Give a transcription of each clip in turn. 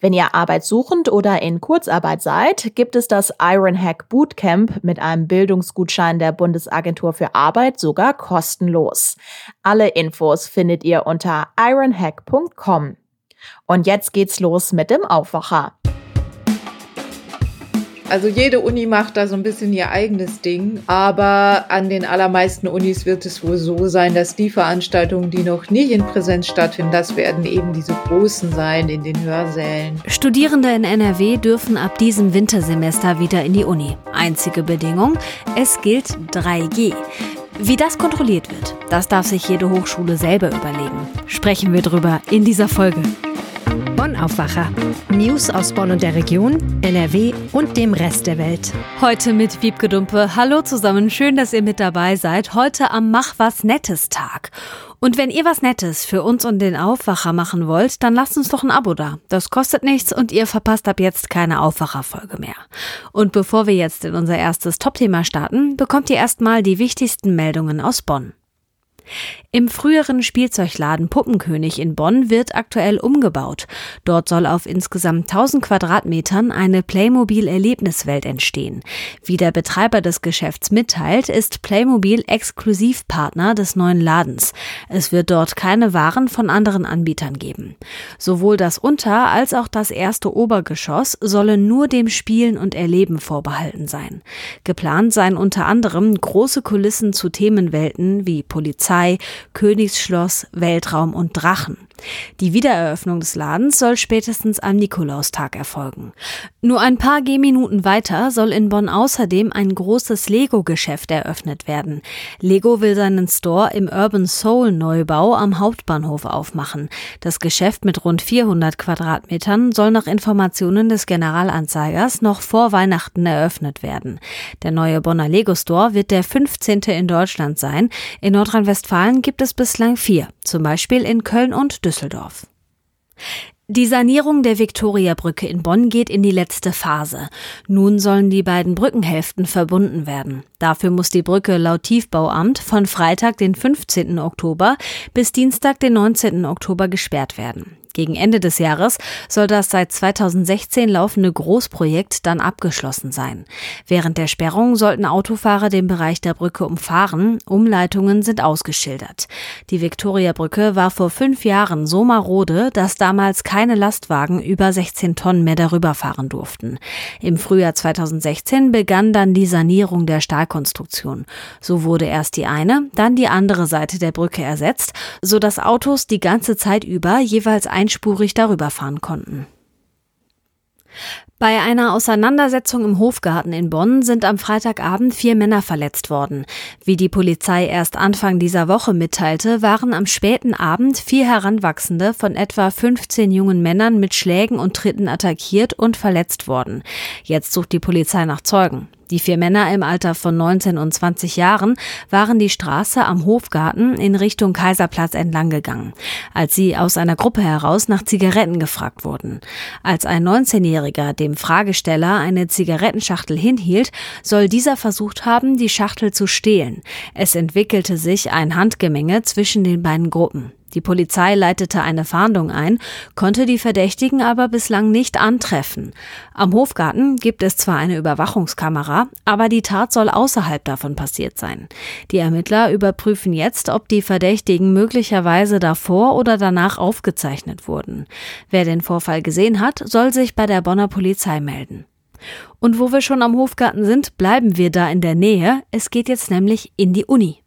Wenn ihr arbeitssuchend oder in Kurzarbeit seid, gibt es das Ironhack Bootcamp mit einem Bildungsgutschein der Bundesagentur für Arbeit sogar kostenlos. Alle Infos findet ihr unter ironhack.com. Und jetzt geht's los mit dem Aufwacher. Also jede Uni macht da so ein bisschen ihr eigenes Ding, aber an den allermeisten Unis wird es wohl so sein, dass die Veranstaltungen, die noch nicht in Präsenz stattfinden, das werden eben diese großen sein in den Hörsälen. Studierende in NRW dürfen ab diesem Wintersemester wieder in die Uni. Einzige Bedingung, es gilt 3G. Wie das kontrolliert wird, das darf sich jede Hochschule selber überlegen. Sprechen wir drüber in dieser Folge. Bonn Aufwacher. News aus Bonn und der Region, NRW und dem Rest der Welt. Heute mit Wiebke Dumpe. Hallo zusammen, schön, dass ihr mit dabei seid. Heute am Mach was Nettes Tag. Und wenn ihr was Nettes für uns und den Aufwacher machen wollt, dann lasst uns doch ein Abo da. Das kostet nichts und ihr verpasst ab jetzt keine Aufwacherfolge mehr. Und bevor wir jetzt in unser erstes Topthema starten, bekommt ihr erstmal die wichtigsten Meldungen aus Bonn. Im früheren Spielzeugladen Puppenkönig in Bonn wird aktuell umgebaut. Dort soll auf insgesamt 1000 Quadratmetern eine Playmobil-Erlebniswelt entstehen. Wie der Betreiber des Geschäfts mitteilt, ist Playmobil Exklusivpartner des neuen Ladens. Es wird dort keine Waren von anderen Anbietern geben. Sowohl das Unter- als auch das erste Obergeschoss sollen nur dem Spielen und Erleben vorbehalten sein. Geplant seien unter anderem große Kulissen zu Themenwelten wie Polizei, Königsschloss, Weltraum und Drachen. Die Wiedereröffnung des Ladens soll spätestens am Nikolaustag erfolgen. Nur ein paar Gehminuten weiter soll in Bonn außerdem ein großes Lego-Geschäft eröffnet werden. Lego will seinen Store im Urban Soul Neubau am Hauptbahnhof aufmachen. Das Geschäft mit rund 400 Quadratmetern soll nach Informationen des Generalanzeigers noch vor Weihnachten eröffnet werden. Der neue Bonner Lego Store wird der 15. in Deutschland sein. In Nordrhein-Westfalen gibt es bislang vier, zum Beispiel in Köln und Düsseldorf. Düsseldorf. Die Sanierung der Viktoriabrücke in Bonn geht in die letzte Phase. Nun sollen die beiden Brückenhälften verbunden werden. Dafür muss die Brücke laut Tiefbauamt von Freitag, den 15. Oktober bis Dienstag, den 19. Oktober gesperrt werden. Gegen Ende des Jahres soll das seit 2016 laufende Großprojekt dann abgeschlossen sein. Während der Sperrung sollten Autofahrer den Bereich der Brücke umfahren. Umleitungen sind ausgeschildert. Die Viktoriabrücke war vor fünf Jahren so marode, dass damals keine Lastwagen über 16 Tonnen mehr darüber fahren durften. Im Frühjahr 2016 begann dann die Sanierung der Stahlkonstruktion. So wurde erst die eine, dann die andere Seite der Brücke ersetzt, so dass Autos die ganze Zeit über jeweils ein einspurig darüber fahren konnten. Bei einer Auseinandersetzung im Hofgarten in Bonn sind am Freitagabend vier Männer verletzt worden. Wie die Polizei erst Anfang dieser Woche mitteilte, waren am späten Abend vier Heranwachsende von etwa 15 jungen Männern mit Schlägen und Tritten attackiert und verletzt worden. Jetzt sucht die Polizei nach Zeugen. Die vier Männer im Alter von 19 und 20 Jahren waren die Straße am Hofgarten in Richtung Kaiserplatz entlang gegangen, als sie aus einer Gruppe heraus nach Zigaretten gefragt wurden. Als ein 19-Jähriger dem Fragesteller eine Zigarettenschachtel hinhielt, soll dieser versucht haben, die Schachtel zu stehlen. Es entwickelte sich ein Handgemenge zwischen den beiden Gruppen. Die Polizei leitete eine Fahndung ein, konnte die Verdächtigen aber bislang nicht antreffen. Am Hofgarten gibt es zwar eine Überwachungskamera, aber die Tat soll außerhalb davon passiert sein. Die Ermittler überprüfen jetzt, ob die Verdächtigen möglicherweise davor oder danach aufgezeichnet wurden. Wer den Vorfall gesehen hat, soll sich bei der Bonner Polizei melden. Und wo wir schon am Hofgarten sind, bleiben wir da in der Nähe. Es geht jetzt nämlich in die Uni.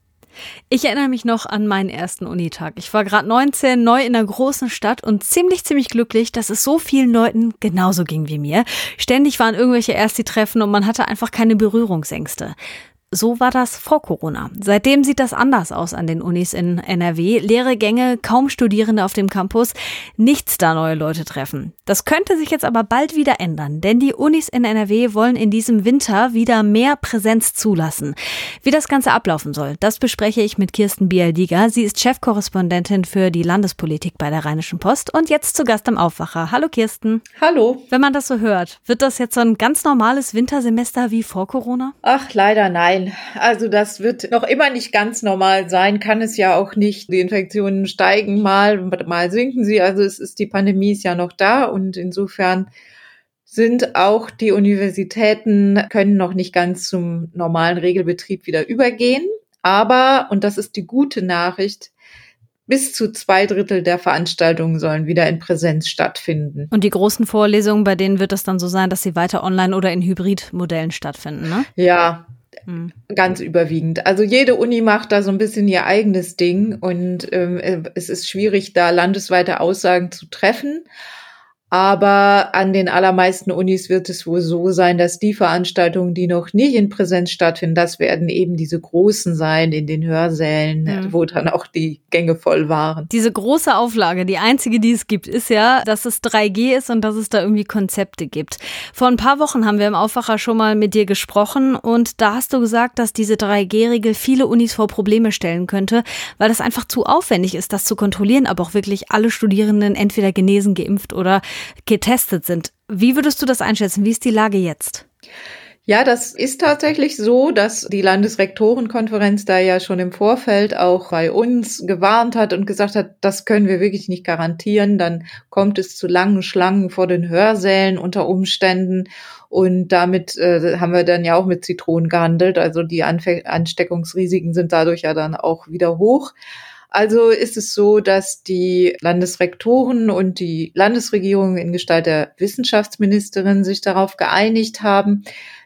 Ich erinnere mich noch an meinen ersten Unitag. Ich war gerade 19, neu in einer großen Stadt und ziemlich, ziemlich glücklich, dass es so vielen Leuten genauso ging wie mir. Ständig waren irgendwelche Ersti-Treffen und man hatte einfach keine Berührungsängste. So war das vor Corona. Seitdem sieht das anders aus an den Unis in NRW. Leere Gänge, kaum Studierende auf dem Campus, nichts da neue Leute treffen. Das könnte sich jetzt aber bald wieder ändern, denn die Unis in NRW wollen in diesem Winter wieder mehr Präsenz zulassen. Wie das Ganze ablaufen soll, das bespreche ich mit Kirsten Bialdiger. Sie ist Chefkorrespondentin für die Landespolitik bei der Rheinischen Post und jetzt zu Gast im Aufwacher. Hallo Kirsten. Hallo. Wenn man das so hört, wird das jetzt so ein ganz normales Wintersemester wie vor Corona? Ach, leider nein. Also das wird noch immer nicht ganz normal sein, kann es ja auch nicht. Die Infektionen steigen mal, mal sinken sie. Also es ist die Pandemie ist ja noch da und insofern sind auch die Universitäten können noch nicht ganz zum normalen Regelbetrieb wieder übergehen. Aber, und das ist die gute Nachricht, bis zu zwei Drittel der Veranstaltungen sollen wieder in Präsenz stattfinden. Und die großen Vorlesungen, bei denen wird es dann so sein, dass sie weiter online oder in Hybridmodellen stattfinden, ne? Ja, hm. Ganz überwiegend. Also jede Uni macht da so ein bisschen ihr eigenes Ding und ähm, es ist schwierig, da landesweite Aussagen zu treffen. Aber an den allermeisten Unis wird es wohl so sein, dass die Veranstaltungen, die noch nicht in Präsenz stattfinden, das werden eben diese großen sein in den Hörsälen, mhm. wo dann auch die Gänge voll waren. Diese große Auflage, die einzige, die es gibt, ist ja, dass es 3G ist und dass es da irgendwie Konzepte gibt. Vor ein paar Wochen haben wir im Aufwacher schon mal mit dir gesprochen und da hast du gesagt, dass diese 3G-Regel viele Unis vor Probleme stellen könnte, weil das einfach zu aufwendig ist, das zu kontrollieren, aber auch wirklich alle Studierenden entweder genesen, geimpft oder getestet sind. Wie würdest du das einschätzen? Wie ist die Lage jetzt? Ja, das ist tatsächlich so, dass die Landesrektorenkonferenz da ja schon im Vorfeld auch bei uns gewarnt hat und gesagt hat, das können wir wirklich nicht garantieren. Dann kommt es zu langen Schlangen vor den Hörsälen unter Umständen. Und damit äh, haben wir dann ja auch mit Zitronen gehandelt. Also die Anfe Ansteckungsrisiken sind dadurch ja dann auch wieder hoch. Also ist es so, dass die Landesrektoren und die Landesregierung in Gestalt der Wissenschaftsministerin sich darauf geeinigt haben,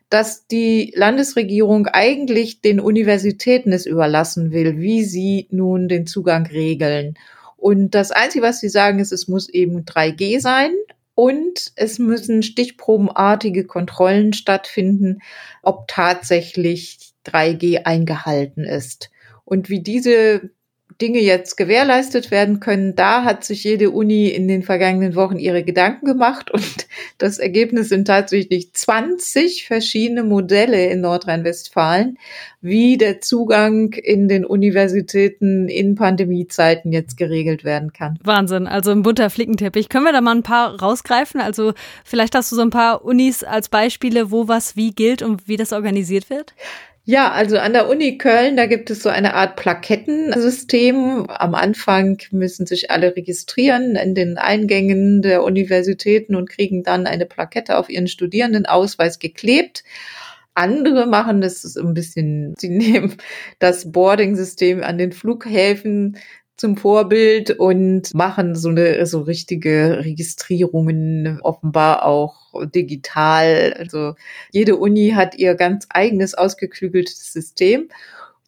dass die Landesregierung eigentlich den Universitäten es überlassen will, wie sie nun den Zugang regeln. Und das Einzige, was sie sagen, ist, es muss eben 3G sein und es müssen stichprobenartige Kontrollen stattfinden, ob tatsächlich 3G eingehalten ist. Und wie diese Dinge jetzt gewährleistet werden können, da hat sich jede Uni in den vergangenen Wochen ihre Gedanken gemacht und das Ergebnis sind tatsächlich 20 verschiedene Modelle in Nordrhein-Westfalen, wie der Zugang in den Universitäten in Pandemiezeiten jetzt geregelt werden kann. Wahnsinn, also ein bunter Flickenteppich. Können wir da mal ein paar rausgreifen? Also vielleicht hast du so ein paar Unis als Beispiele, wo was wie gilt und wie das organisiert wird? Ja, also an der Uni Köln, da gibt es so eine Art Plakettensystem. Am Anfang müssen sich alle registrieren in den Eingängen der Universitäten und kriegen dann eine Plakette auf ihren Studierendenausweis geklebt. Andere machen das ein bisschen, sie nehmen das Boarding-System an den Flughäfen zum Vorbild und machen so eine so richtige Registrierungen offenbar auch digital. Also jede Uni hat ihr ganz eigenes ausgeklügeltes System.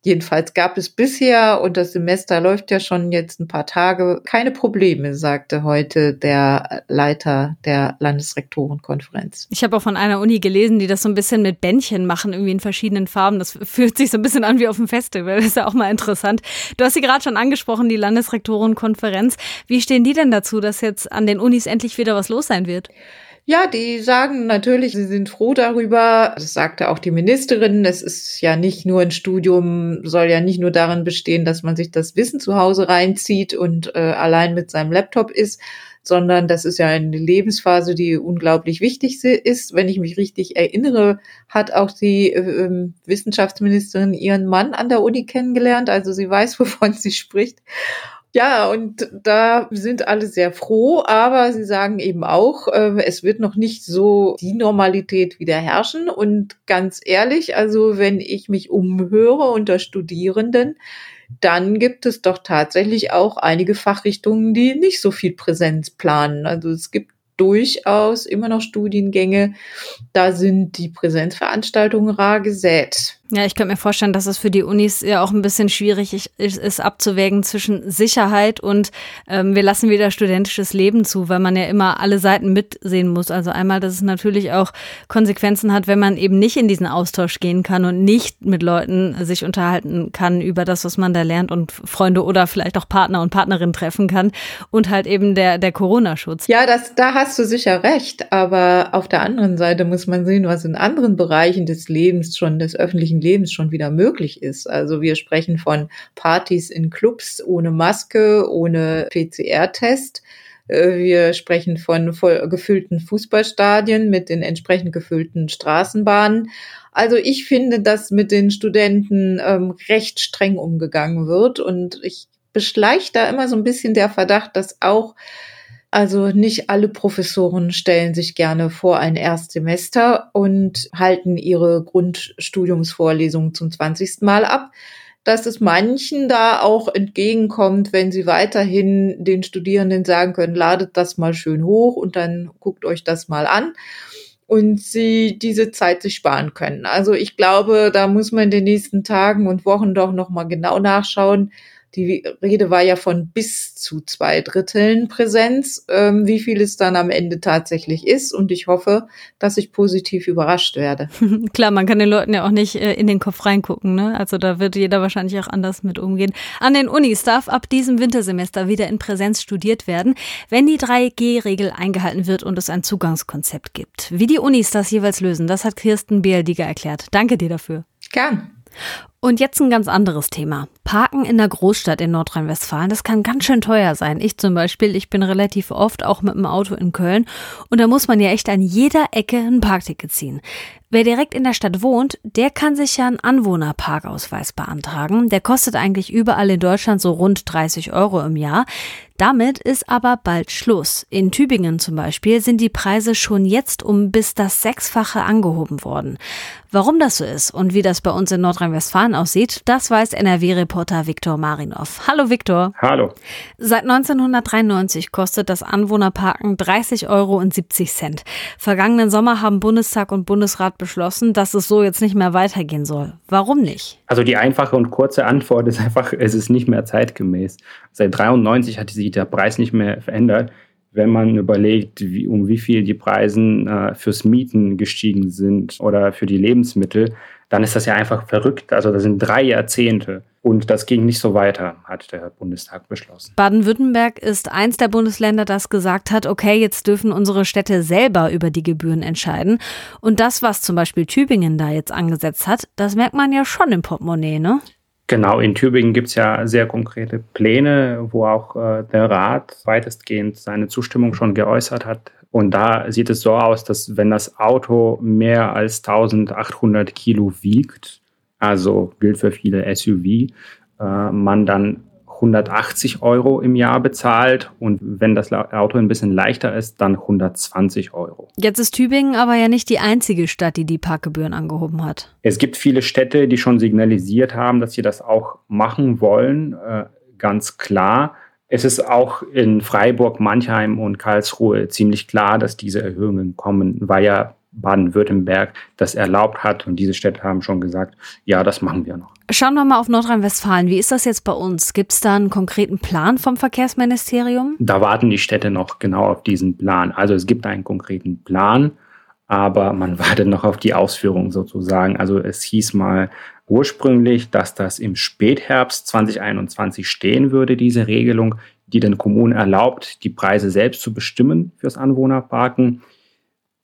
Jedenfalls gab es bisher, und das Semester läuft ja schon jetzt ein paar Tage, keine Probleme, sagte heute der Leiter der Landesrektorenkonferenz. Ich habe auch von einer Uni gelesen, die das so ein bisschen mit Bändchen machen, irgendwie in verschiedenen Farben. Das fühlt sich so ein bisschen an wie auf dem Festival. Das ist ja auch mal interessant. Du hast sie gerade schon angesprochen, die Landesrektorenkonferenz. Wie stehen die denn dazu, dass jetzt an den Unis endlich wieder was los sein wird? Ja, die sagen natürlich, sie sind froh darüber. Das sagte auch die Ministerin. Es ist ja nicht nur ein Studium, soll ja nicht nur darin bestehen, dass man sich das Wissen zu Hause reinzieht und äh, allein mit seinem Laptop ist, sondern das ist ja eine Lebensphase, die unglaublich wichtig ist. Wenn ich mich richtig erinnere, hat auch die äh, Wissenschaftsministerin ihren Mann an der Uni kennengelernt. Also sie weiß, wovon sie spricht. Ja, und da sind alle sehr froh, aber sie sagen eben auch, äh, es wird noch nicht so die Normalität wieder herrschen. Und ganz ehrlich, also wenn ich mich umhöre unter Studierenden, dann gibt es doch tatsächlich auch einige Fachrichtungen, die nicht so viel Präsenz planen. Also es gibt durchaus immer noch Studiengänge, da sind die Präsenzveranstaltungen rar gesät. Ja, ich könnte mir vorstellen, dass es für die Unis ja auch ein bisschen schwierig ist, ist abzuwägen zwischen Sicherheit und ähm, wir lassen wieder studentisches Leben zu, weil man ja immer alle Seiten mitsehen muss. Also einmal, dass es natürlich auch Konsequenzen hat, wenn man eben nicht in diesen Austausch gehen kann und nicht mit Leuten sich unterhalten kann über das, was man da lernt und Freunde oder vielleicht auch Partner und Partnerin treffen kann und halt eben der, der Corona-Schutz. Ja, das, da hast du sicher recht. Aber auf der anderen Seite muss man sehen, was in anderen Bereichen des Lebens schon des öffentlichen Lebens schon wieder möglich ist. Also wir sprechen von Partys in Clubs ohne Maske, ohne PCR-Test. Äh, wir sprechen von voll gefüllten Fußballstadien mit den entsprechend gefüllten Straßenbahnen. Also ich finde, dass mit den Studenten ähm, recht streng umgegangen wird und ich beschleicht da immer so ein bisschen der Verdacht, dass auch also nicht alle Professoren stellen sich gerne vor ein Erstsemester und halten ihre Grundstudiumsvorlesungen zum 20. Mal ab, dass es manchen da auch entgegenkommt, wenn sie weiterhin den Studierenden sagen können, ladet das mal schön hoch und dann guckt euch das mal an und sie diese Zeit sich sparen können. Also ich glaube, da muss man in den nächsten Tagen und Wochen doch noch mal genau nachschauen, die Rede war ja von bis zu zwei Dritteln Präsenz, ähm, wie viel es dann am Ende tatsächlich ist. Und ich hoffe, dass ich positiv überrascht werde. Klar, man kann den Leuten ja auch nicht äh, in den Kopf reingucken. Ne? Also da wird jeder wahrscheinlich auch anders mit umgehen. An den Unis darf ab diesem Wintersemester wieder in Präsenz studiert werden, wenn die 3G-Regel eingehalten wird und es ein Zugangskonzept gibt. Wie die Unis das jeweils lösen, das hat Kirsten Bialdiger erklärt. Danke dir dafür. Gern. Und jetzt ein ganz anderes Thema. Parken in der Großstadt in Nordrhein-Westfalen, das kann ganz schön teuer sein. Ich zum Beispiel, ich bin relativ oft auch mit dem Auto in Köln und da muss man ja echt an jeder Ecke ein Parkticket ziehen. Wer direkt in der Stadt wohnt, der kann sich ja einen Anwohnerparkausweis beantragen. Der kostet eigentlich überall in Deutschland so rund 30 Euro im Jahr. Damit ist aber bald Schluss. In Tübingen zum Beispiel sind die Preise schon jetzt um bis das Sechsfache angehoben worden. Warum das so ist und wie das bei uns in Nordrhein-Westfalen aussieht, das weiß NRW-Reporter Viktor Marinov. Hallo Viktor. Hallo. Seit 1993 kostet das Anwohnerparken 30 Euro und 70 Cent. Vergangenen Sommer haben Bundestag und Bundesrat beschlossen, dass es so jetzt nicht mehr weitergehen soll. Warum nicht? Also die einfache und kurze Antwort ist einfach, es ist nicht mehr zeitgemäß. Seit 93 hat sich der Preis nicht mehr verändert. Wenn man überlegt, wie, um wie viel die Preise äh, fürs Mieten gestiegen sind oder für die Lebensmittel, dann ist das ja einfach verrückt. Also das sind drei Jahrzehnte. Und das ging nicht so weiter, hat der Bundestag beschlossen. Baden-Württemberg ist eins der Bundesländer, das gesagt hat, okay, jetzt dürfen unsere Städte selber über die Gebühren entscheiden. Und das, was zum Beispiel Tübingen da jetzt angesetzt hat, das merkt man ja schon im Portemonnaie, ne? Genau, in Tübingen gibt es ja sehr konkrete Pläne, wo auch äh, der Rat weitestgehend seine Zustimmung schon geäußert hat. Und da sieht es so aus, dass wenn das Auto mehr als 1800 Kilo wiegt, also gilt für viele SUV, äh, man dann 180 Euro im Jahr bezahlt und wenn das Auto ein bisschen leichter ist, dann 120 Euro. Jetzt ist Tübingen aber ja nicht die einzige Stadt, die die Parkgebühren angehoben hat. Es gibt viele Städte, die schon signalisiert haben, dass sie das auch machen wollen, äh, ganz klar. Es ist auch in Freiburg, Mannheim und Karlsruhe ziemlich klar, dass diese Erhöhungen kommen, weil ja Baden-Württemberg das erlaubt hat. Und diese Städte haben schon gesagt, ja, das machen wir noch. Schauen wir mal auf Nordrhein-Westfalen. Wie ist das jetzt bei uns? Gibt es da einen konkreten Plan vom Verkehrsministerium? Da warten die Städte noch genau auf diesen Plan. Also es gibt einen konkreten Plan, aber man wartet noch auf die Ausführung sozusagen. Also es hieß mal ursprünglich, dass das im Spätherbst 2021 stehen würde, diese Regelung, die den Kommunen erlaubt, die Preise selbst zu bestimmen fürs Anwohnerparken.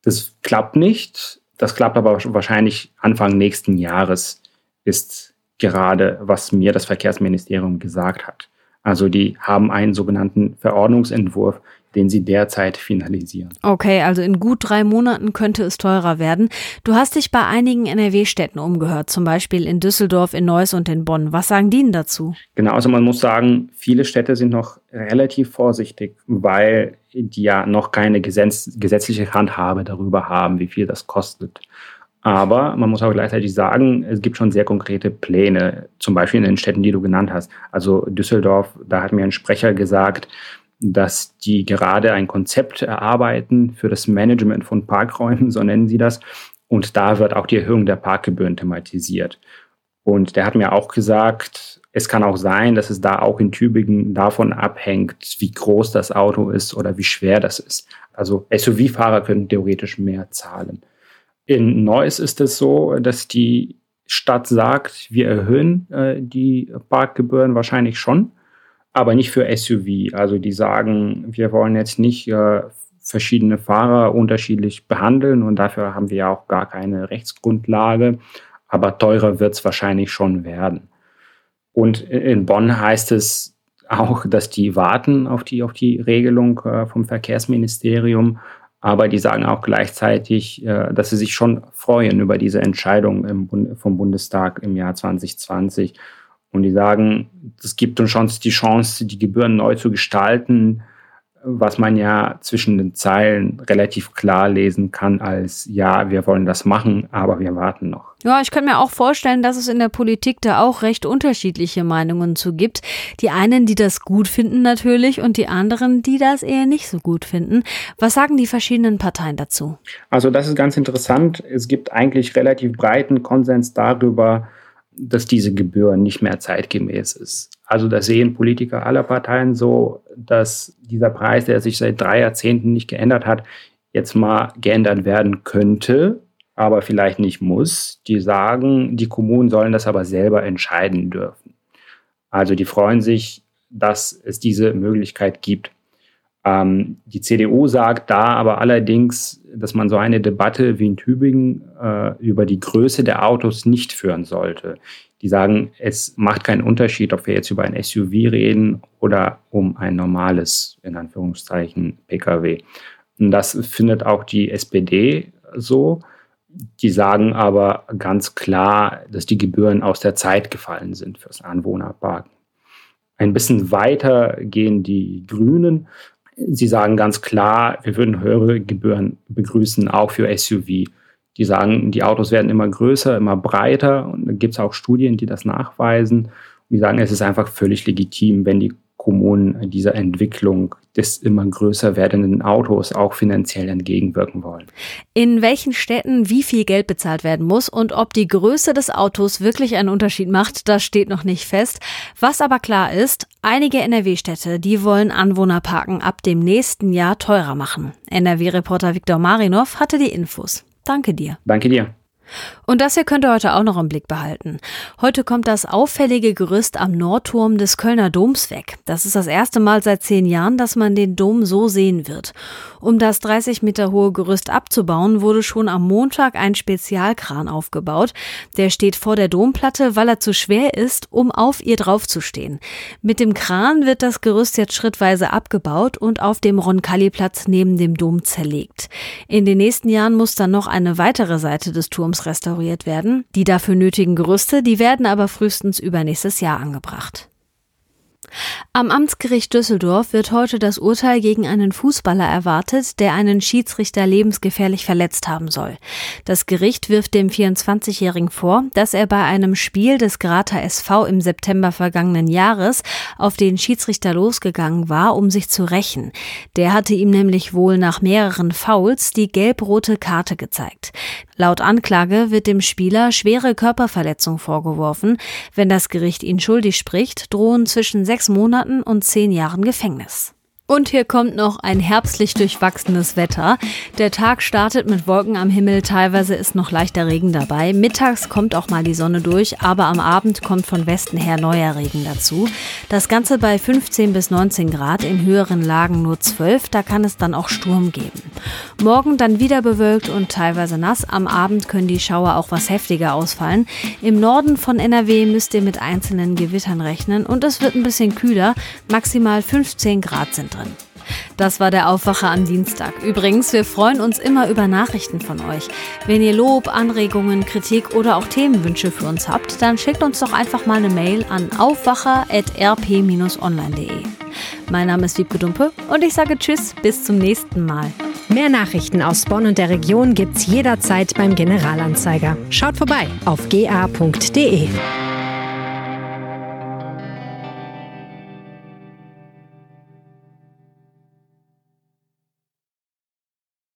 Das klappt nicht. Das klappt aber wahrscheinlich Anfang nächsten Jahres, ist gerade, was mir das Verkehrsministerium gesagt hat. Also die haben einen sogenannten Verordnungsentwurf, den sie derzeit finalisieren. Okay, also in gut drei Monaten könnte es teurer werden. Du hast dich bei einigen NRW-Städten umgehört, zum Beispiel in Düsseldorf, in Neuss und in Bonn. Was sagen die denn dazu? Genau, also man muss sagen, viele Städte sind noch relativ vorsichtig, weil die ja noch keine gesetz gesetzliche Handhabe darüber haben, wie viel das kostet. Aber man muss auch gleichzeitig sagen, es gibt schon sehr konkrete Pläne, zum Beispiel in den Städten, die du genannt hast. Also Düsseldorf, da hat mir ein Sprecher gesagt, dass die gerade ein Konzept erarbeiten für das Management von Parkräumen, so nennen sie das. Und da wird auch die Erhöhung der Parkgebühren thematisiert. Und der hat mir auch gesagt, es kann auch sein, dass es da auch in Tübingen davon abhängt, wie groß das Auto ist oder wie schwer das ist. Also SUV-Fahrer können theoretisch mehr zahlen. In Neuss ist es so, dass die Stadt sagt, wir erhöhen äh, die Parkgebühren wahrscheinlich schon, aber nicht für SUV. Also die sagen, wir wollen jetzt nicht äh, verschiedene Fahrer unterschiedlich behandeln und dafür haben wir auch gar keine Rechtsgrundlage. Aber teurer wird es wahrscheinlich schon werden. Und in Bonn heißt es auch, dass die warten auf die, auf die Regelung äh, vom Verkehrsministerium. Aber die sagen auch gleichzeitig, äh, dass sie sich schon freuen über diese Entscheidung im vom Bundestag im Jahr 2020. Und die sagen, es gibt uns schon die Chance, die Gebühren neu zu gestalten, was man ja zwischen den Zeilen relativ klar lesen kann als, ja, wir wollen das machen, aber wir warten noch. Ja, ich kann mir auch vorstellen, dass es in der Politik da auch recht unterschiedliche Meinungen zu gibt. Die einen, die das gut finden natürlich und die anderen, die das eher nicht so gut finden. Was sagen die verschiedenen Parteien dazu? Also das ist ganz interessant. Es gibt eigentlich relativ breiten Konsens darüber, dass diese Gebühr nicht mehr zeitgemäß ist. Also das sehen Politiker aller Parteien so, dass dieser Preis, der sich seit drei Jahrzehnten nicht geändert hat, jetzt mal geändert werden könnte, aber vielleicht nicht muss. Die sagen, die Kommunen sollen das aber selber entscheiden dürfen. Also die freuen sich, dass es diese Möglichkeit gibt. Ähm, die CDU sagt da aber allerdings, dass man so eine Debatte wie in Tübingen äh, über die Größe der Autos nicht führen sollte. Die sagen, es macht keinen Unterschied, ob wir jetzt über ein SUV reden oder um ein normales, in Anführungszeichen, Pkw. Und das findet auch die SPD so. Die sagen aber ganz klar, dass die Gebühren aus der Zeit gefallen sind fürs Anwohnerparken. Ein bisschen weiter gehen die Grünen Sie sagen ganz klar, wir würden höhere Gebühren begrüßen, auch für SUV. Die sagen, die Autos werden immer größer, immer breiter und da gibt es auch Studien, die das nachweisen. Und die sagen, es ist einfach völlig legitim, wenn die Kommunen dieser Entwicklung des immer größer werdenden Autos auch finanziell entgegenwirken wollen. In welchen Städten wie viel Geld bezahlt werden muss und ob die Größe des Autos wirklich einen Unterschied macht, das steht noch nicht fest. Was aber klar ist, einige NRW-Städte, die wollen Anwohnerparken ab dem nächsten Jahr teurer machen. NRW-Reporter Viktor Marinov hatte die Infos. Danke dir. Danke dir. Und das hier könnt ihr heute auch noch im Blick behalten. Heute kommt das auffällige Gerüst am Nordturm des Kölner Doms weg. Das ist das erste Mal seit zehn Jahren, dass man den Dom so sehen wird. Um das 30 Meter hohe Gerüst abzubauen, wurde schon am Montag ein Spezialkran aufgebaut. Der steht vor der Domplatte, weil er zu schwer ist, um auf ihr draufzustehen. Mit dem Kran wird das Gerüst jetzt schrittweise abgebaut und auf dem Roncalli-Platz neben dem Dom zerlegt. In den nächsten Jahren muss dann noch eine weitere Seite des Turms Museums restauriert werden. Die dafür nötigen Gerüste, die werden aber frühestens übernächstes Jahr angebracht. Am Amtsgericht Düsseldorf wird heute das Urteil gegen einen Fußballer erwartet, der einen Schiedsrichter lebensgefährlich verletzt haben soll. Das Gericht wirft dem 24-Jährigen vor, dass er bei einem Spiel des Grater SV im September vergangenen Jahres auf den Schiedsrichter losgegangen war, um sich zu rächen. Der hatte ihm nämlich wohl nach mehreren Fouls die gelb-rote Karte gezeigt. Laut Anklage wird dem Spieler schwere Körperverletzung vorgeworfen. Wenn das Gericht ihn schuldig spricht, drohen zwischen sechs Monaten und zehn Jahren Gefängnis. Und hier kommt noch ein herbstlich durchwachsenes Wetter. Der Tag startet mit Wolken am Himmel, teilweise ist noch leichter Regen dabei. Mittags kommt auch mal die Sonne durch, aber am Abend kommt von Westen her neuer Regen dazu. Das Ganze bei 15 bis 19 Grad, in höheren Lagen nur 12, da kann es dann auch Sturm geben. Morgen dann wieder bewölkt und teilweise nass. Am Abend können die Schauer auch was heftiger ausfallen. Im Norden von NRW müsst ihr mit einzelnen Gewittern rechnen und es wird ein bisschen kühler, maximal 15 Grad sind drin. Das war der Aufwacher am Dienstag. Übrigens, wir freuen uns immer über Nachrichten von euch. Wenn ihr Lob, Anregungen, Kritik oder auch Themenwünsche für uns habt, dann schickt uns doch einfach mal eine Mail an aufwacher.rp-online.de. Mein Name ist Wiebke Dumpe und ich sage Tschüss, bis zum nächsten Mal. Mehr Nachrichten aus Bonn und der Region gibt's jederzeit beim Generalanzeiger. Schaut vorbei auf ga.de.